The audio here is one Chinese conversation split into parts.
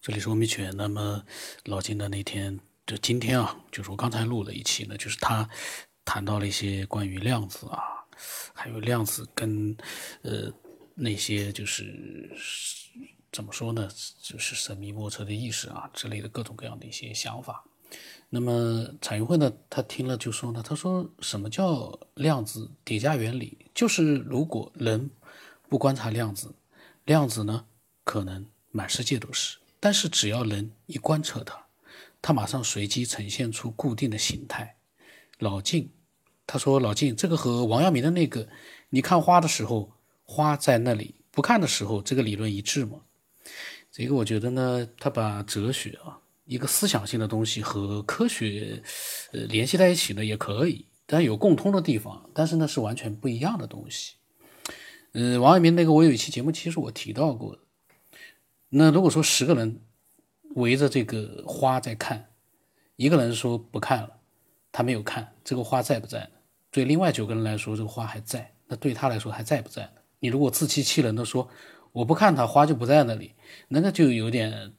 这里是欧米犬。那么老金的那天就今天啊，就是我刚才录了一期呢，就是他谈到了一些关于量子啊，还有量子跟呃那些就是怎么说呢，就是神秘莫测的意识啊之类的各种各样的一些想法。那么彩云会呢，他听了就说呢，他说什么叫量子叠加原理？就是如果人不观察量子，量子呢可能满世界都是。但是只要人一观测它，它马上随机呈现出固定的形态。老静，他说老静，这个和王阳明的那个你看花的时候，花在那里；不看的时候，这个理论一致吗？这个我觉得呢，他把哲学啊，一个思想性的东西和科学呃联系在一起呢，也可以，但有共通的地方，但是呢是完全不一样的东西。嗯，王阳明那个我有一期节目，其实我提到过的。那如果说十个人围着这个花在看，一个人说不看了，他没有看，这个花在不在？对另外九个人来说，这个花还在，那对他来说还在不在呢？你如果自欺欺人的说我不看它，花就不在那里，那个就有点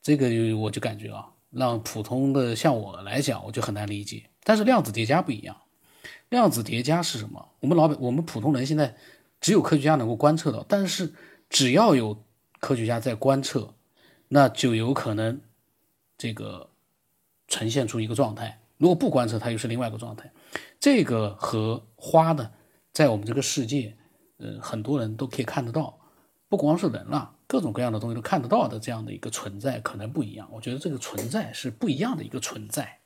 这个，我就感觉啊，让普通的像我来讲，我就很难理解。但是量子叠加不一样，量子叠加是什么？我们老百我们普通人现在只有科学家能够观测到，但是只要有。科学家在观测，那就有可能这个呈现出一个状态。如果不观测，它又是另外一个状态。这个和花呢，在我们这个世界，呃，很多人都可以看得到，不光是人了，各种各样的东西都看得到的这样的一个存在，可能不一样。我觉得这个存在是不一样的一个存在。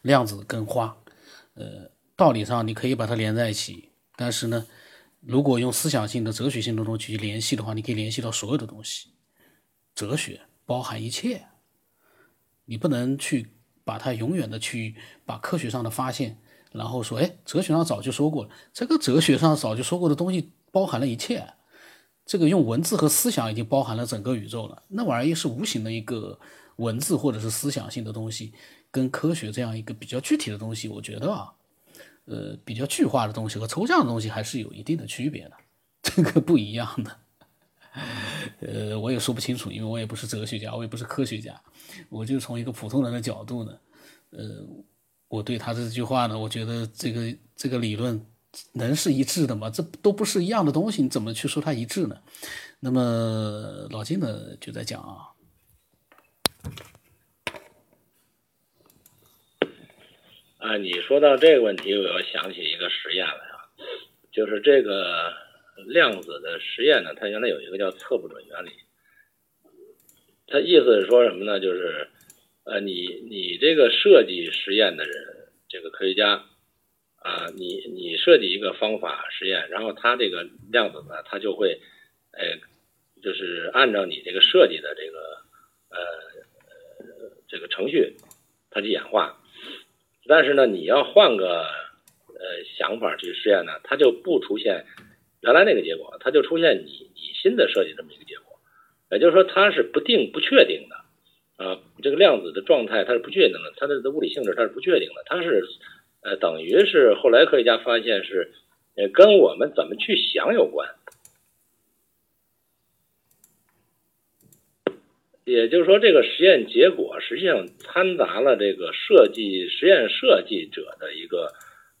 量子跟花，呃，道理上你可以把它连在一起，但是呢。如果用思想性的、哲学性的东西去联系的话，你可以联系到所有的东西。哲学包含一切，你不能去把它永远的去把科学上的发现，然后说，哎，哲学上早就说过了。这个哲学上早就说过的东西包含了一切，这个用文字和思想已经包含了整个宇宙了。那玩意儿是无形的一个文字或者是思想性的东西，跟科学这样一个比较具体的东西，我觉得啊。呃，比较具化的东西和抽象的东西还是有一定的区别的，这个不一样的。呃，我也说不清楚，因为我也不是哲学家，我也不是科学家，我就从一个普通人的角度呢，呃，我对他这句话呢，我觉得这个这个理论能是一致的吗？这都不是一样的东西，你怎么去说它一致呢？那么老金呢就在讲啊。啊，你说到这个问题，我又想起一个实验来啊，就是这个量子的实验呢，它原来有一个叫测不准原理，它意思是说什么呢？就是，呃，你你这个设计实验的人，这个科学家，啊，你你设计一个方法实验，然后它这个量子呢，它就会，哎，就是按照你这个设计的这个，呃，这个程序，它去演化。但是呢，你要换个呃想法去实验呢，它就不出现原来那个结果，它就出现你你新的设计这么一个结果。也就是说，它是不定不确定的啊。这个量子的状态它是不确定的，它的物理性质它是不确定的，它是呃等于是后来科学家发现是跟我们怎么去想有关。也就是说，这个实验结果实际上掺杂了这个设计实验设计者的一个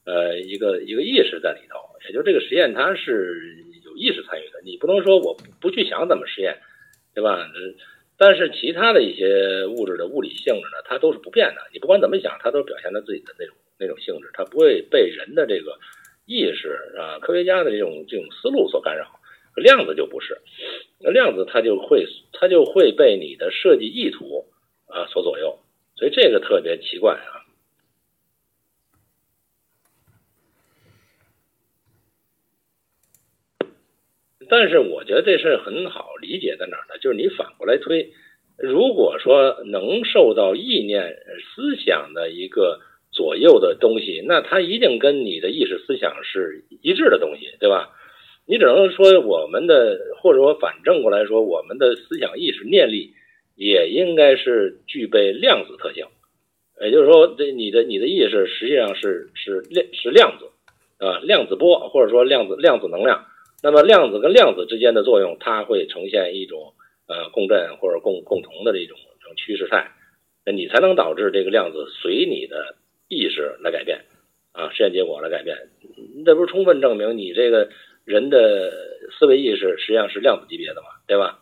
呃一个一个意识在里头。也就这个实验它是有意识参与的，你不能说我不去想怎么实验，对吧？但是其他的一些物质的物理性质呢，它都是不变的。你不管怎么想，它都表现它自己的那种那种性质，它不会被人的这个意识啊，科学家的这种这种思路所干扰。量子就不是，那量子它就会它就会被你的设计意图啊所左右，所以这个特别奇怪啊。但是我觉得这事很好理解在哪儿呢？就是你反过来推，如果说能受到意念思想的一个左右的东西，那它一定跟你的意识思想是一致的东西，对吧？你只能说我们的，或者说反正过来说，我们的思想意识念力也应该是具备量子特性，也就是说，这你的你的意识实际上是是量是量子，啊，量子波或者说量子量子能量。那么量子跟量子之间的作用，它会呈现一种呃共振或者共共同的这种这种趋势态，那你才能导致这个量子随你的意识来改变啊，实验结果来改变。这不是充分证明你这个人的思维意识实际上是量子级别的嘛，对吧？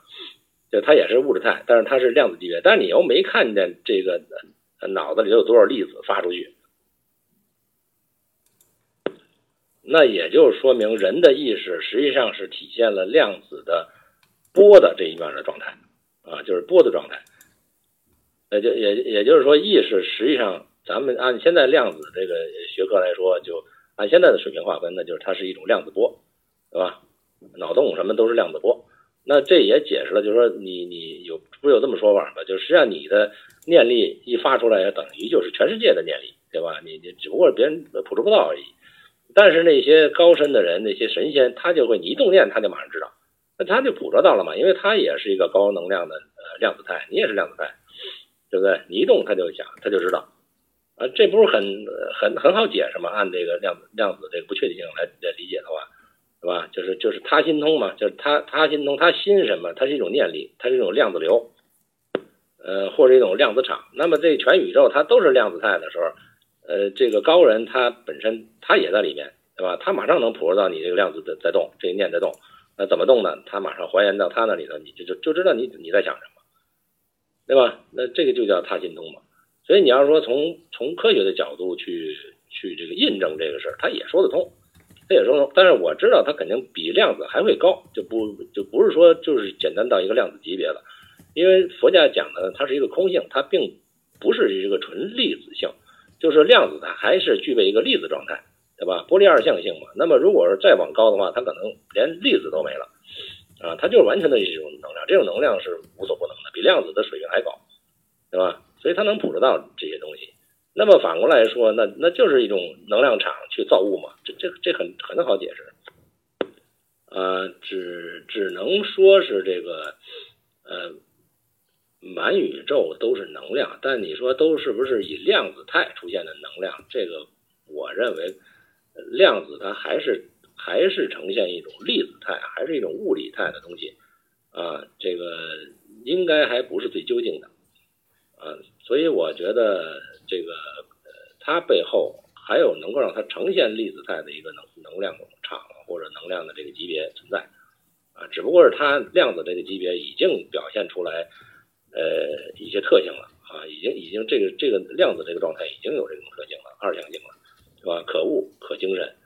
就它也是物质态，但是它是量子级别。但是你又没看见这个脑子里有多少粒子发出去，那也就说明人的意识实际上是体现了量子的波的这一面的状态啊，就是波的状态。也就也也就是说，意识实际上咱们按现在量子这个学科来说，就按现在的水平划分，那就是它是一种量子波，脑洞什么都是量子波。那这也解释了，就是说你你有不是有这么说法吗？就实际上你的念力一发出来，等于就是全世界的念力，对吧？你你只不过是别人捕捉不到而已。但是那些高深的人，那些神仙，他就会你一动念，他就马上知道，那他就捕捉到了嘛，因为他也是一个高能量的呃量子态，你也是量子态，对不对？你一动他就想，他就知道，啊，这不是很很很好解释吗？按这个量子量子这个不确定性来来理解的话。是吧？就是就是他心通嘛，就是他他心通，他心什么？它是一种念力，它是一种量子流，呃，或者一种量子场。那么这全宇宙它都是量子态的时候，呃，这个高人他本身他也在里面，对吧？他马上能捕捉到你这个量子在在动，这个念在动。那怎么动呢？他马上还原到他那里头，你就就就知道你你在想什么，对吧？那这个就叫他心通嘛。所以你要说从从科学的角度去去这个印证这个事儿，他也说得通。也说，但是我知道它肯定比量子还会高，就不就不是说就是简单到一个量子级别了，因为佛家讲的它是一个空性，它并不是一个纯粒子性，就是量子它还是具备一个粒子状态，对吧？波粒二象性嘛。那么如果是再往高的话，它可能连粒子都没了，啊，它就是完全的一种能量，这种能量是无所不能的，比量子的水平还高，对吧？所以它能捕捉到这些东西。那么反过来说，那那就是一种能量场去造物嘛，这这这很很好解释，呃，只只能说是这个，呃，满宇宙都是能量，但你说都是不是以量子态出现的能量？这个我认为，量子它还是还是呈现一种粒子态，还是一种物理态的东西，啊，这个应该还不是最究竟的，啊，所以我觉得。这个呃，它背后还有能够让它呈现粒子态的一个能能量场或者能量的这个级别存在啊，只不过是它量子这个级别已经表现出来呃一些特性了啊，已经已经这个这个量子这个状态已经有这种特性了，二象性了，是吧？可物可精神，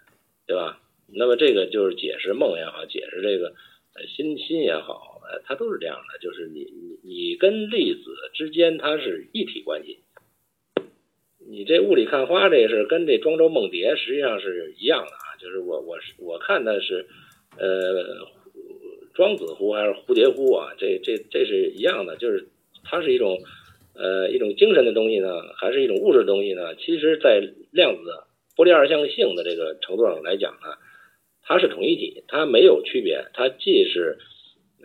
对吧？那么这个就是解释梦也好，解释这个呃心心也好，呃，它都是这样的，就是你你你跟粒子之间它是一体关系。你这雾里看花这事跟这庄周梦蝶实际上是一样的啊，就是我我是我看的是，呃，庄子乎还是蝴蝶乎啊？这这这是一样的，就是它是一种呃一种精神的东西呢，还是一种物质的东西呢？其实，在量子波粒二象性的这个程度上来讲呢，它是统一体，它没有区别，它既是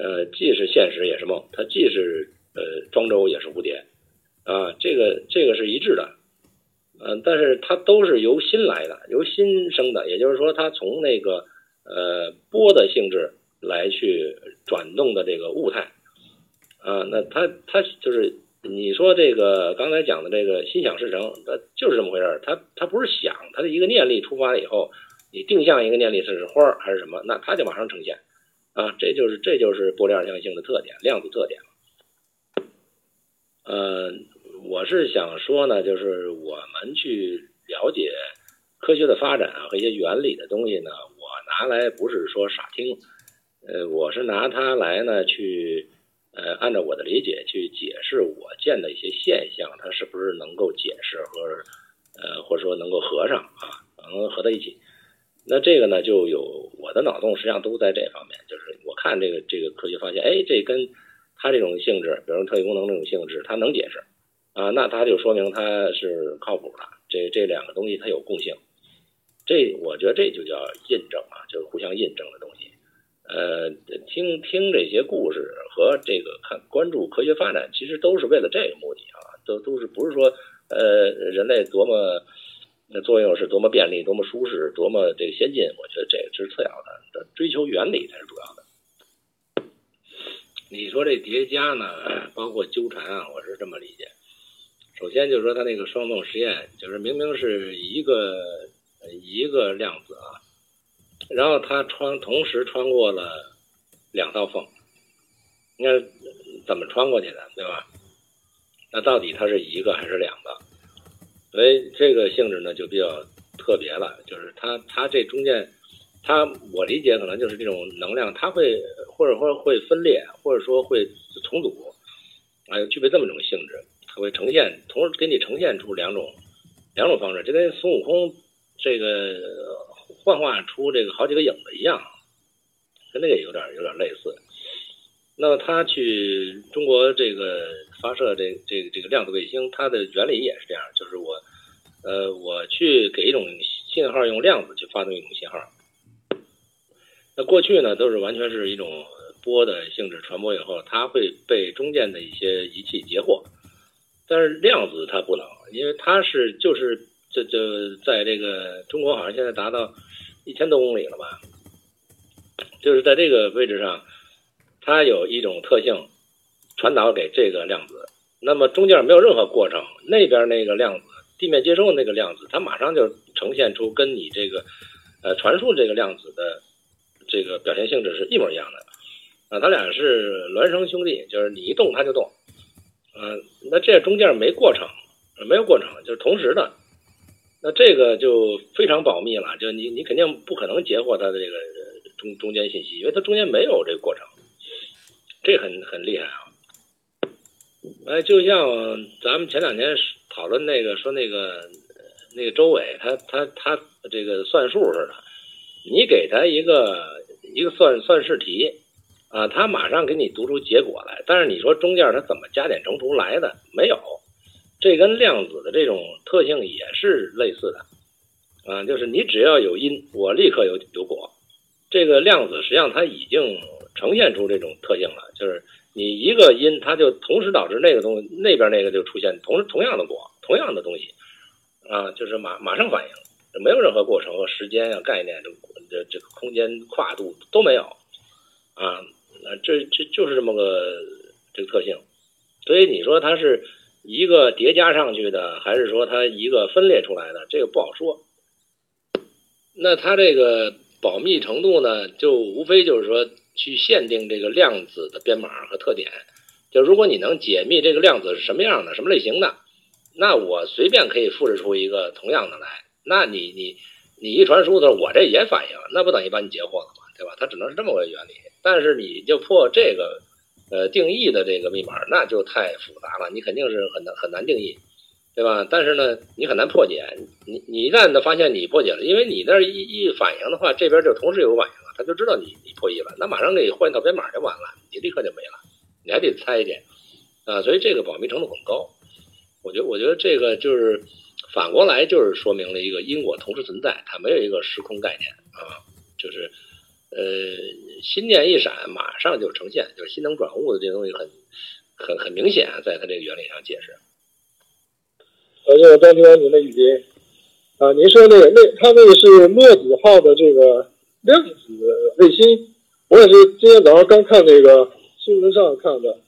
呃既是现实也是梦，它既是呃庄周也是蝴蝶啊，这个这个是一致的。嗯，但是它都是由心来的，由心生的，也就是说，它从那个呃波的性质来去转动的这个物态啊，那它它就是你说这个刚才讲的这个心想事成，它就是这么回事儿，它它不是想，它的一个念力出发以后，你定向一个念力是花还是什么，那它就马上呈现啊，这就是这就是波粒二象性的特点，量子特点，呃。我是想说呢，就是我们去了解科学的发展和一些原理的东西呢，我拿来不是说傻听，呃，我是拿它来呢去，呃，按照我的理解去解释我见的一些现象，它是不是能够解释和，呃，或者说能够合上啊，能合在一起。那这个呢，就有我的脑洞实际上都在这方面，就是我看这个这个科学发现，哎，这跟它这种性质，比如特异功能这种性质，它能解释。啊，那它就说明它是靠谱的。这这两个东西它有共性，这我觉得这就叫印证啊，就是互相印证的东西。呃，听听这些故事和这个看关注科学发展，其实都是为了这个目的啊，都都是不是说呃人类多么那作用是多么便利、多么舒适、多么这个先进？我觉得这个是次要的，追求原理才是主要的。你说这叠加呢，包括纠缠啊，我是这么理解。首先就是说，它那个双缝实验，就是明明是一个一个量子啊，然后它穿同时穿过了两道缝，你看怎么穿过去的，对吧？那到底它是一个还是两个？所以这个性质呢就比较特别了，就是它它这中间。它我理解可能就是这种能量，它会或者说会分裂，或者说会重组，啊，具备这么一种性质，它会呈现，同时给你呈现出两种两种方式，就跟孙悟空这个幻化出这个好几个影子一样，跟那个有点有点类似。那么它去中国这个发射这这个这个量子卫星，它的原理也是这样，就是我呃我去给一种信号，用量子去发动一种信号。那过去呢，都是完全是一种波的性质传播以后，它会被中间的一些仪器截获。但是量子它不能，因为它是就是这就在这个中国好像现在达到一千多公里了吧，就是在这个位置上，它有一种特性传导给这个量子，那么中间没有任何过程，那边那个量子地面接收的那个量子，它马上就呈现出跟你这个呃传输这个量子的。这个表现性质是一模一样的，啊，他俩是孪生兄弟，就是你一动它就动，嗯，那这中间没过程，没有过程，就是同时的，那这个就非常保密了，就你你肯定不可能截获它的这个中中间信息，因为它中间没有这个过程，这很很厉害啊，哎，就像咱们前两天讨论那个说那个那个周伟他他他这个算数似的，你给他一个。一个算算式题，啊，他马上给你读出结果来。但是你说中间他怎么加减乘除来的？没有，这跟量子的这种特性也是类似的，啊，就是你只要有因，我立刻有有果。这个量子实际上它已经呈现出这种特性了，就是你一个因，它就同时导致那个东西那边那个就出现同同样的果，同样的东西，啊，就是马马上反应，没有任何过程和时间啊概念这。这这个空间跨度都没有，啊，那这这就是这么个这个特性，所以你说它是一个叠加上去的，还是说它一个分裂出来的，这个不好说。那它这个保密程度呢，就无非就是说去限定这个量子的编码和特点，就如果你能解密这个量子是什么样的、什么类型的，那我随便可以复制出一个同样的来，那你你。你一传输的时候，我这也反应，那不等于把你截获了吗？对吧？它只能是这么个原理。但是你就破这个，呃，定义的这个密码，那就太复杂了，你肯定是很难很难定义，对吧？但是呢，你很难破解。你你一旦发现你破解了，因为你那一一反应的话，这边就同时有反应，他就知道你你破译了，那马上给你换一套编码就完了，你立刻就没了，你还得猜去啊。所以这个保密程度很高。我觉得，我觉得这个就是。反过来就是说明了一个因果同时存在，它没有一个时空概念啊，就是呃心念一闪，马上就呈现，就是心能转物的这东西很很很明显，在它这个原理上解释。呃，这个张听完您的语音啊，您说那个那它那个是墨子号的这个量子卫星，我也是今天早上刚看那个新闻上看的，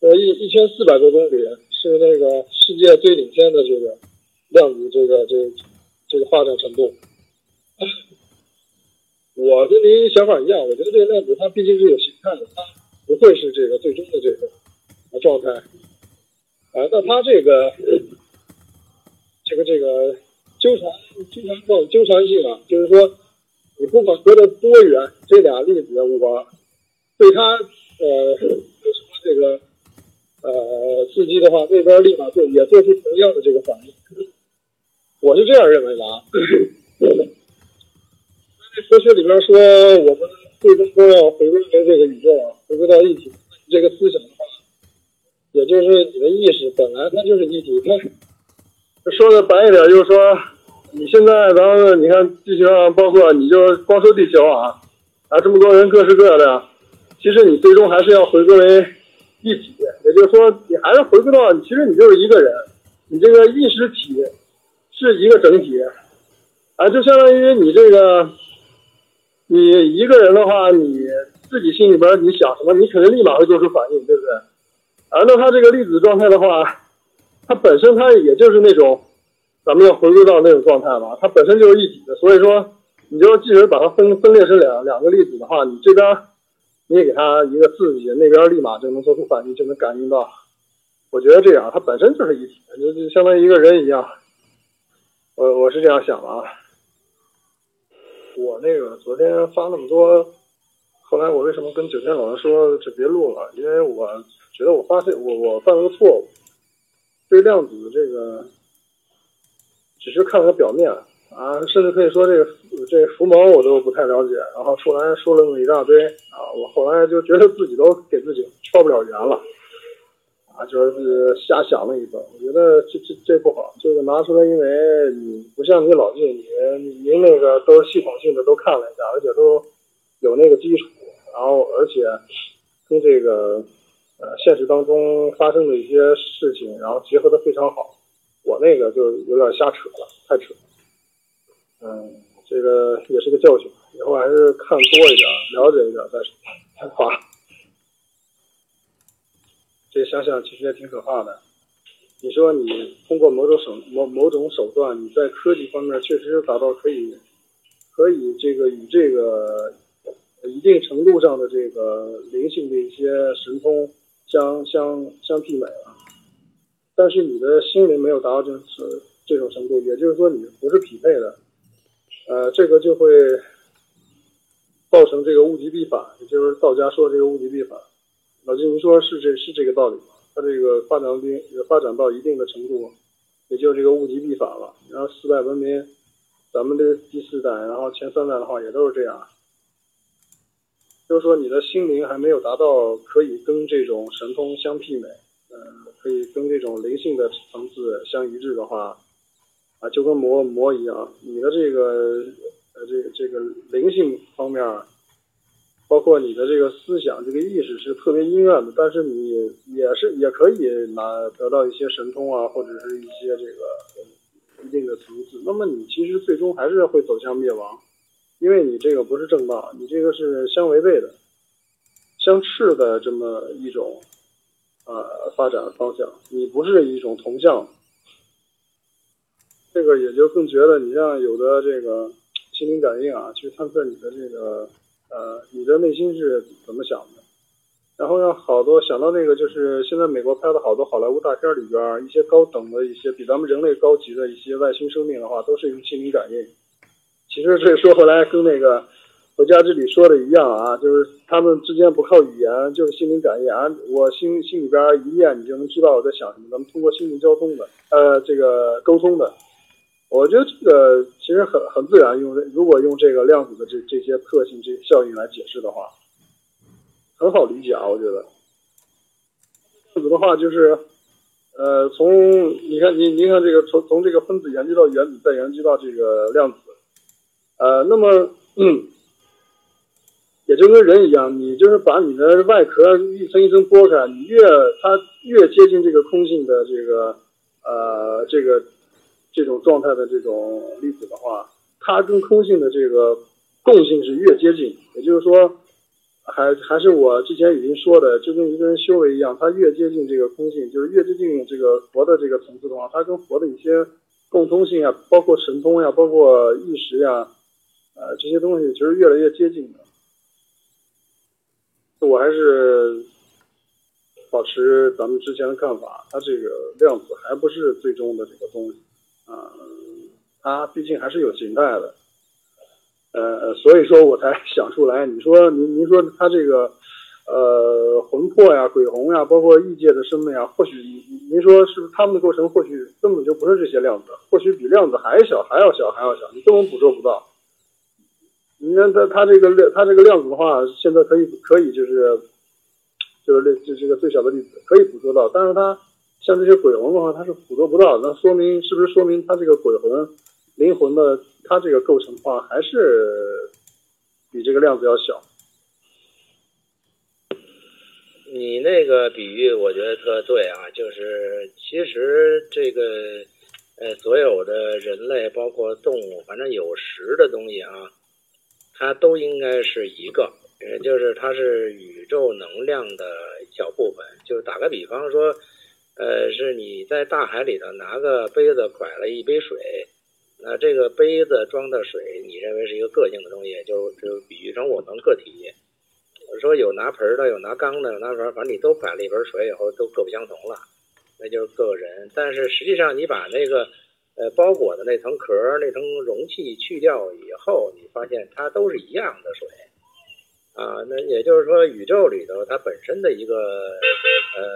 呃一一千四百多公里，是那个世界最领先的这个。量子这个这个这个发展程度，我跟您想法一样，我觉得这个量子它毕竟是有形态的，它不会是这个最终的这个状态。啊，那它这个这个这个纠缠纠缠状纠缠性啊，就是说你不管隔得多远，这俩粒子我对它呃有什么这个呃刺激的话，那边立马就也做出同样的这个反应。我是这样认为的啊，科学里边说，我们最终都要回归这个宇宙啊，回归到一体。这个思想的话，也就是你的意识本来它就是一体。它说的白一点，就是说，你现在咱们你看地球上，包括你就光说地球啊，啊这么多人各式各样的，其实你最终还是要回归为一体。也就是说，你还是回归到，其实你就是一个人，你这个意识体。是一个整体，啊，就相当于你这个，你一个人的话，你自己心里边你想什么，你肯定立马会做出反应，对不对？啊那它这个粒子状态的话，它本身它也就是那种，咱们要回归到那种状态嘛，它本身就是一体的，所以说，你就即使把它分分裂成两两个粒子的话，你这边你也给它一个刺激，那边立马就能做出反应，就能感应到。我觉得这样，它本身就是一体的，就就相当于一个人一样。我我是这样想的啊。我那个昨天发那么多，后来我为什么跟九天老师说就别录了？因为我觉得我发现我我犯了个错误，对量子这个只是看了个表面啊，甚至可以说这个这伏毛我都不太了解，然后出来说了那么一大堆啊，我后来就觉得自己都给自己敲不了圆了。啊，就是瞎想了一个，我觉得这这这不好，这个拿出来，因为你不像你老季，你您那个都是系统性的都看了一下，而且都有那个基础，然后而且跟这个呃现实当中发生的一些事情，然后结合的非常好，我那个就有点瞎扯了，太扯，嗯，这个也是个教训，以后还是看多一点，了解一点再再发。这想想其实也挺可怕的。你说你通过某种手某某种手段，你在科技方面确实达到可以可以这个与这个一定程度上的这个灵性的一些神通相相相媲美了，但是你的心灵没有达到这此这种程度，也就是说你不是匹配的，呃，这个就会造成这个物极必反，也就是道家说的这个物极必反。老金，您说是这是这个道理吗？它这个发展并发展到一定的程度，也就这个物极必反了。然后四代文明，咱们的第四代，然后前三代的话也都是这样。就是说，你的心灵还没有达到可以跟这种神通相媲美，可以跟这种灵性的层次相一致的话，啊，就跟魔魔一样，你的这个呃这个这个灵性方面。包括你的这个思想、这个意识是特别阴暗的，但是你也是也可以拿得到一些神通啊，或者是一些这个一定的层次。那么你其实最终还是会走向灭亡，因为你这个不是正道，你这个是相违背的、相斥的这么一种呃发展方向，你不是一种同向。这个也就更觉得，你像有的这个心灵感应啊，去探测你的这个。呃，你的内心是怎么想的？然后让好多想到那个，就是现在美国拍的好多好莱坞大片里边，一些高等的一些比咱们人类高级的一些外星生命的话，都是用心灵感应。其实这说回来跟那个《回家之里》说的一样啊，就是他们之间不靠语言，就是心灵感应啊。我心心里边一念，你就能知道我在想什么。咱们通过心灵交通的，呃，这个沟通的。我觉得这个其实很很自然，用如果用这个量子的这这些特性、这效应来解释的话，很好理解啊。我觉得量子的话就是，呃，从你看，你你看这个从从这个分子研究到原子，再研究到这个量子，呃，那么嗯也就跟人一样，你就是把你的外壳一层一层剥开，你越它越接近这个空性的这个呃这个。这种状态的这种粒子的话，它跟空性的这个共性是越接近，也就是说，还还是我之前已经说的，就跟一个人修为一样，他越接近这个空性，就是越接近这个佛的这个层次的话，它跟佛的一些共通性啊，包括神通呀，包括意识呀，呃，这些东西其实越来越接近的。我还是保持咱们之前的看法，它这个量子还不是最终的这个东西。啊，它毕竟还是有形态的，呃，所以说我才 想出来。你说您您说它这个，呃，魂魄呀、鬼魂呀，包括异界的生命啊，或许您说是不是他们的构成，或许根本就不是这些量子，或许比量子还小，还要小，还要小，你根本捕捉不到。你看它它这个量，它这个量子的话，现在可以可以就是就是这这这个最小的粒子可以捕捉到，但是它。像这些鬼魂的话，它是捕捉不到，那说明是不是说明它这个鬼魂灵魂的它这个构成的话，还是比这个量子要小？你那个比喻我觉得特对啊，就是其实这个呃，所有的人类包括动物，反正有实的东西啊，它都应该是一个，呃，就是它是宇宙能量的小部分。就打个比方说，呃，是你在大海里头拿个杯子拐了一杯水，那这个杯子装的水，你认为是一个个性的东西，就就比喻成我们个体。我说有拿盆的，有拿缸的，有拿盆，反正你都拐了一盆水以后，都各不相同了，那就是个人。但是实际上，你把那个。呃包裹的那层壳、那层容器去掉以后，你发现它都是一样的水。啊，那也就是说，宇宙里头它本身的一个呃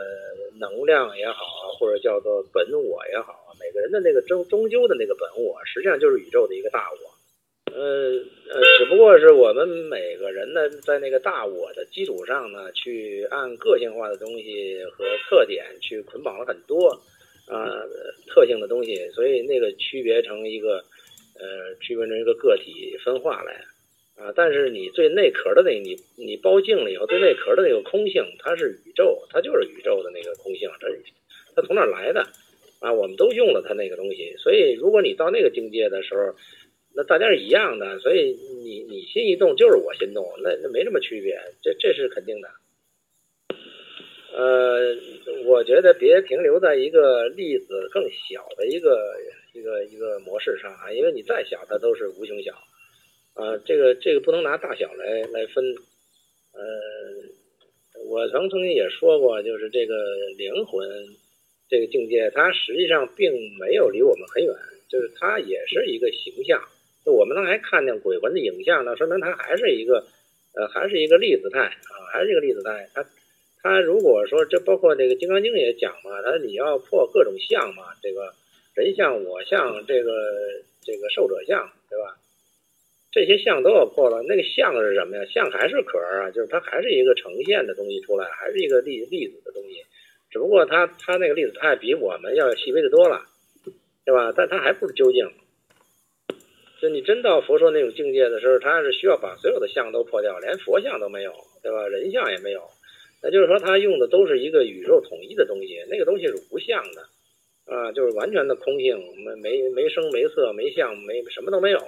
能量也好，或者叫做本我也好，每个人的那个终终究的那个本我，实际上就是宇宙的一个大我。呃呃，只不过是我们每个人呢，在那个大我的基础上呢，去按个性化的东西和特点去捆绑了很多啊特性的东西，所以那个区别成一个呃区别成一个个体分化来。啊，但是你最内壳的那，你你包净了以后，最内壳的那个空性，它是宇宙，它就是宇宙的那个空性，它它从哪来的？啊，我们都用了它那个东西，所以如果你到那个境界的时候，那大家是一样的，所以你你心一动就是我心动，那那没什么区别，这这是肯定的。呃，我觉得别停留在一个粒子更小的一个一个一个模式上啊，因为你再小，它都是无穷小。啊，这个这个不能拿大小来来分，呃，我曾曾经也说过，就是这个灵魂这个境界，它实际上并没有离我们很远，就是它也是一个形象，就我们能还看见鬼魂的影像呢，说明它还是一个，呃，还是一个粒子态啊，还是一个粒子态。它他如果说这包括这个《金刚经》也讲嘛，他你要破各种相嘛，这个人像、我像、这个这个受者相，对吧？这些相都要破了，那个相是什么呀？相还是壳啊，就是它还是一个呈现的东西出来，还是一个粒粒子的东西，只不过它它那个粒子态比我们要细微的多了，对吧？但它还不是究竟。就你真到佛说那种境界的时候，他是需要把所有的相都破掉，连佛像都没有，对吧？人像也没有，那就是说他用的都是一个宇宙统一的东西，那个东西是无相的，啊，就是完全的空性，没没没声没色没相没什么都没有。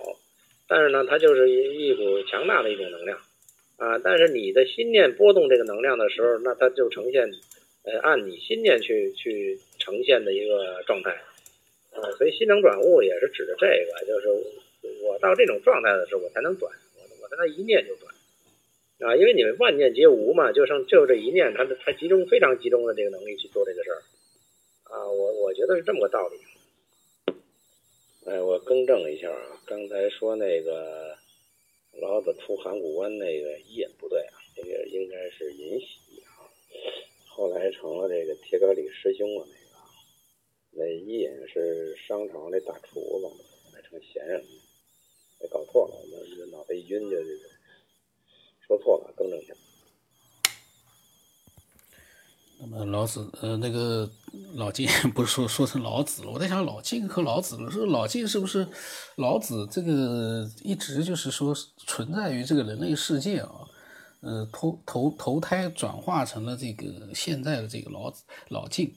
但是呢，它就是一一股强大的一种能量，啊！但是你的心念波动这个能量的时候，那它就呈现，呃，按你心念去去呈现的一个状态，啊！所以心能转物也是指的这个，就是我到这种状态的时候，我才能转，我我在那一念就转，啊！因为你们万念皆无嘛，就剩就这一念，他他集中非常集中的这个能力去做这个事儿，啊！我我觉得是这么个道理。哎，我更正一下啊，刚才说那个老子出函谷关那个印不对啊，那个应该是尹喜啊，后来成了这个铁杆里师兄了那个，那伊尹是商朝那大厨子，后来成贤人，了，搞错了，那脑袋一晕就就说错了，更正一下。那么老子，呃，那个老晋不是说说成老子了？我在想老晋和老子了，说老晋是不是老子这个一直就是说存在于这个人类世界啊？呃，投投投胎转化成了这个现在的这个老子老晋。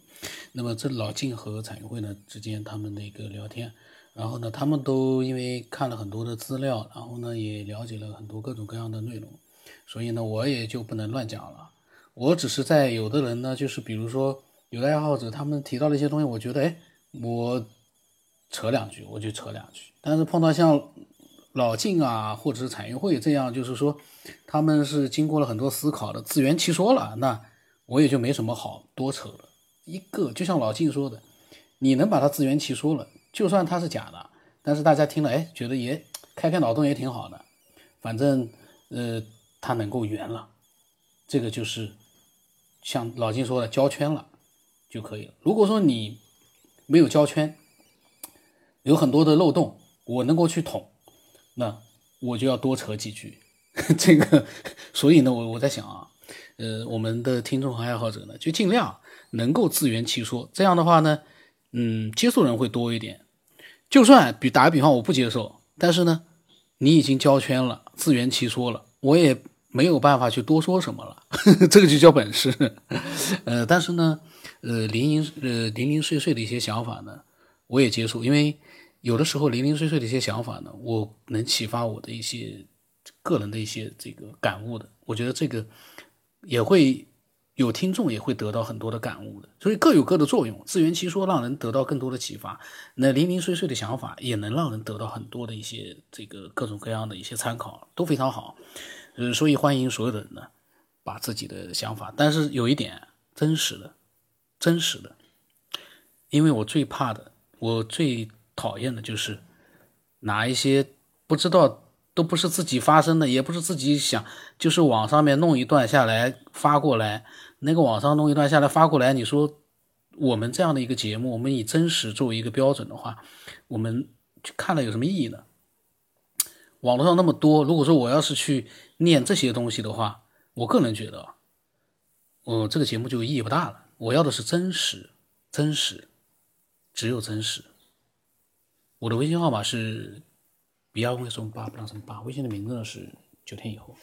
那么这老晋和彩云会呢之间他们的一个聊天，然后呢，他们都因为看了很多的资料，然后呢也了解了很多各种各样的内容，所以呢我也就不能乱讲了。我只是在有的人呢，就是比如说有的爱好者，他们提到了一些东西，我觉得哎，我扯两句，我就扯两句。但是碰到像老静啊，或者是产业会这样，就是说他们是经过了很多思考的，自圆其说了，那我也就没什么好多扯了。一个就像老静说的，你能把它自圆其说了，就算它是假的，但是大家听了哎，觉得也开开脑洞也挺好的，反正呃，它能够圆了，这个就是。像老金说的，胶圈了就可以了。如果说你没有胶圈，有很多的漏洞，我能够去捅，那我就要多扯几句。这个，所以呢，我我在想啊，呃，我们的听众和爱好者呢，就尽量能够自圆其说。这样的话呢，嗯，接受人会多一点。就算比打个比方，我不接受，但是呢，你已经胶圈了，自圆其说了，我也。没有办法去多说什么了，这个就叫本事。呃，但是呢，呃，零零呃零零碎碎的一些想法呢，我也接触，因为有的时候零零碎碎的一些想法呢，我能启发我的一些个人的一些这个感悟的。我觉得这个也会有听众也会得到很多的感悟的，所以各有各的作用，自圆其说，让人得到更多的启发。那零零碎碎的想法也能让人得到很多的一些这个各种各样的一些参考，都非常好。呃，所以欢迎所有的人呢，把自己的想法，但是有一点真实的，真实的，因为我最怕的，我最讨厌的就是拿一些不知道。都不是自己发生的，也不是自己想，就是网上面弄一段下来发过来，那个网上弄一段下来发过来，你说我们这样的一个节目，我们以真实作为一个标准的话，我们去看了有什么意义呢？网络上那么多，如果说我要是去念这些东西的话，我个人觉得，我这个节目就意义不大了。我要的是真实，真实，只有真实。我的微信号码是。不要问什么八不让什么八，微信的名字是九天以后。